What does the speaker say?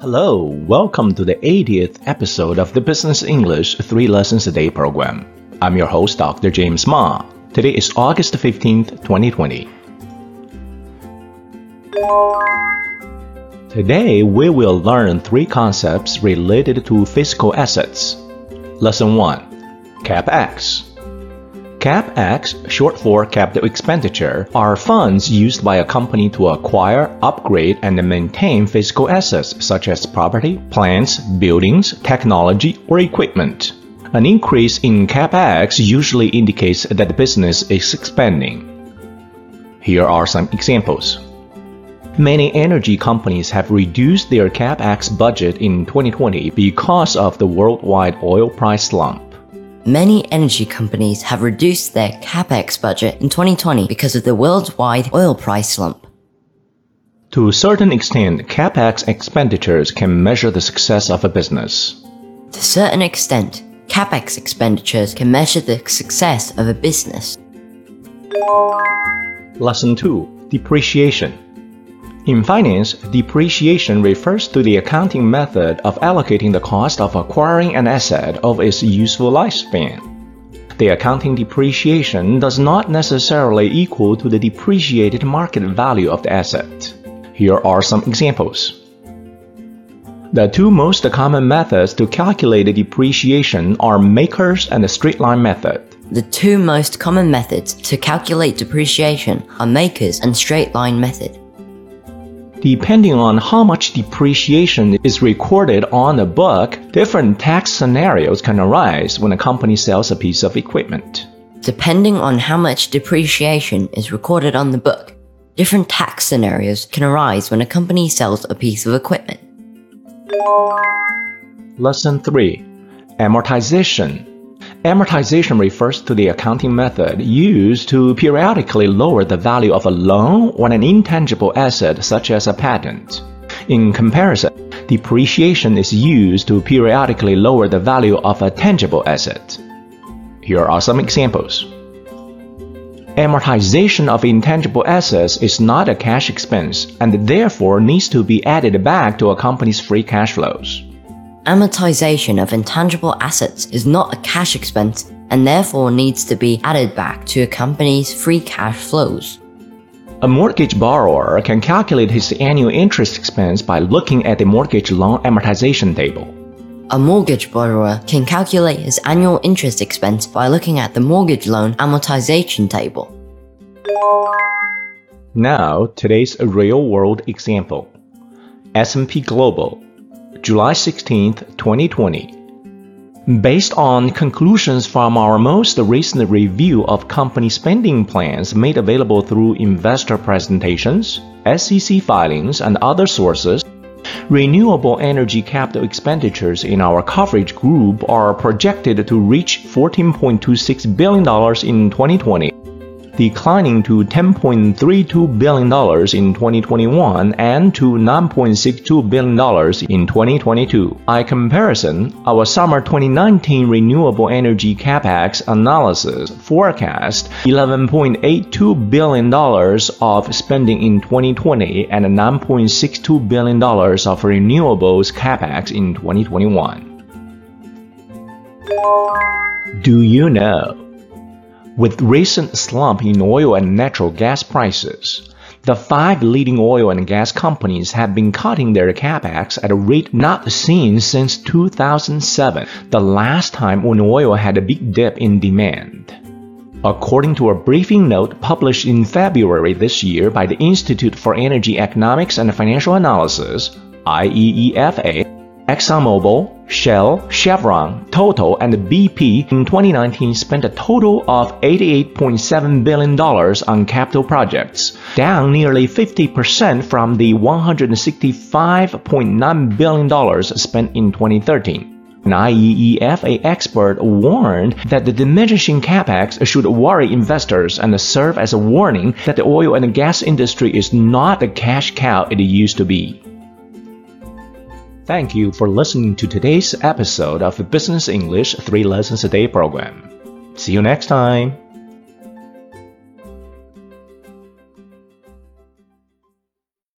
Hello, welcome to the 80th episode of the Business English 3 Lessons a Day program. I'm your host, Dr. James Ma. Today is August 15th, 2020. Today, we will learn three concepts related to physical assets. Lesson 1 CapEx. CapEx, short for capital expenditure, are funds used by a company to acquire, upgrade, and maintain physical assets such as property, plants, buildings, technology, or equipment. An increase in CapEx usually indicates that the business is expanding. Here are some examples. Many energy companies have reduced their CapEx budget in 2020 because of the worldwide oil price slump. Many energy companies have reduced their capex budget in 2020 because of the worldwide oil price slump. To a certain extent, capex expenditures can measure the success of a business. To a certain extent, capex expenditures can measure the success of a business. Lesson 2 Depreciation in finance, depreciation refers to the accounting method of allocating the cost of acquiring an asset of its useful lifespan. The accounting depreciation does not necessarily equal to the depreciated market value of the asset. Here are some examples. The two most common methods to calculate the depreciation are MACRS and the straight-line method. The two most common methods to calculate depreciation are MACRS and straight-line method. Depending on how much depreciation is recorded on a book, different tax scenarios can arise when a company sells a piece of equipment. Depending on how much depreciation is recorded on the book, different tax scenarios can arise when a company sells a piece of equipment. Lesson 3 Amortization Amortization refers to the accounting method used to periodically lower the value of a loan or an intangible asset such as a patent. In comparison, depreciation is used to periodically lower the value of a tangible asset. Here are some examples. Amortization of intangible assets is not a cash expense and therefore needs to be added back to a company's free cash flows. Amortization of intangible assets is not a cash expense and therefore needs to be added back to a company's free cash flows. A mortgage borrower can calculate his annual interest expense by looking at the mortgage loan amortization table. A mortgage borrower can calculate his annual interest expense by looking at the mortgage loan amortization table. Now, today's real-world example. S&P Global July 16, 2020. Based on conclusions from our most recent review of company spending plans made available through investor presentations, SEC filings, and other sources, renewable energy capital expenditures in our coverage group are projected to reach $14.26 billion in 2020 declining to $10.32 billion in 2021 and to $9.62 billion in 2022. By comparison, our summer 2019 renewable energy capex analysis forecast $11.82 billion of spending in 2020 and $9.62 billion of renewables capex in 2021. Do you know? With recent slump in oil and natural gas prices, the five leading oil and gas companies have been cutting their capex at a rate not seen since 2007, the last time when oil had a big dip in demand. According to a briefing note published in February this year by the Institute for Energy Economics and Financial Analysis, IEEFA, ExxonMobil, Shell, Chevron, Total, and BP in 2019 spent a total of $88.7 billion on capital projects, down nearly 50% from the $165.9 billion spent in 2013. An IEEFA expert warned that the diminishing capex should worry investors and serve as a warning that the oil and gas industry is not the cash cow it used to be. Thank you for listening to today's episode of the Business English 3 Lessons a Day program. See you next time.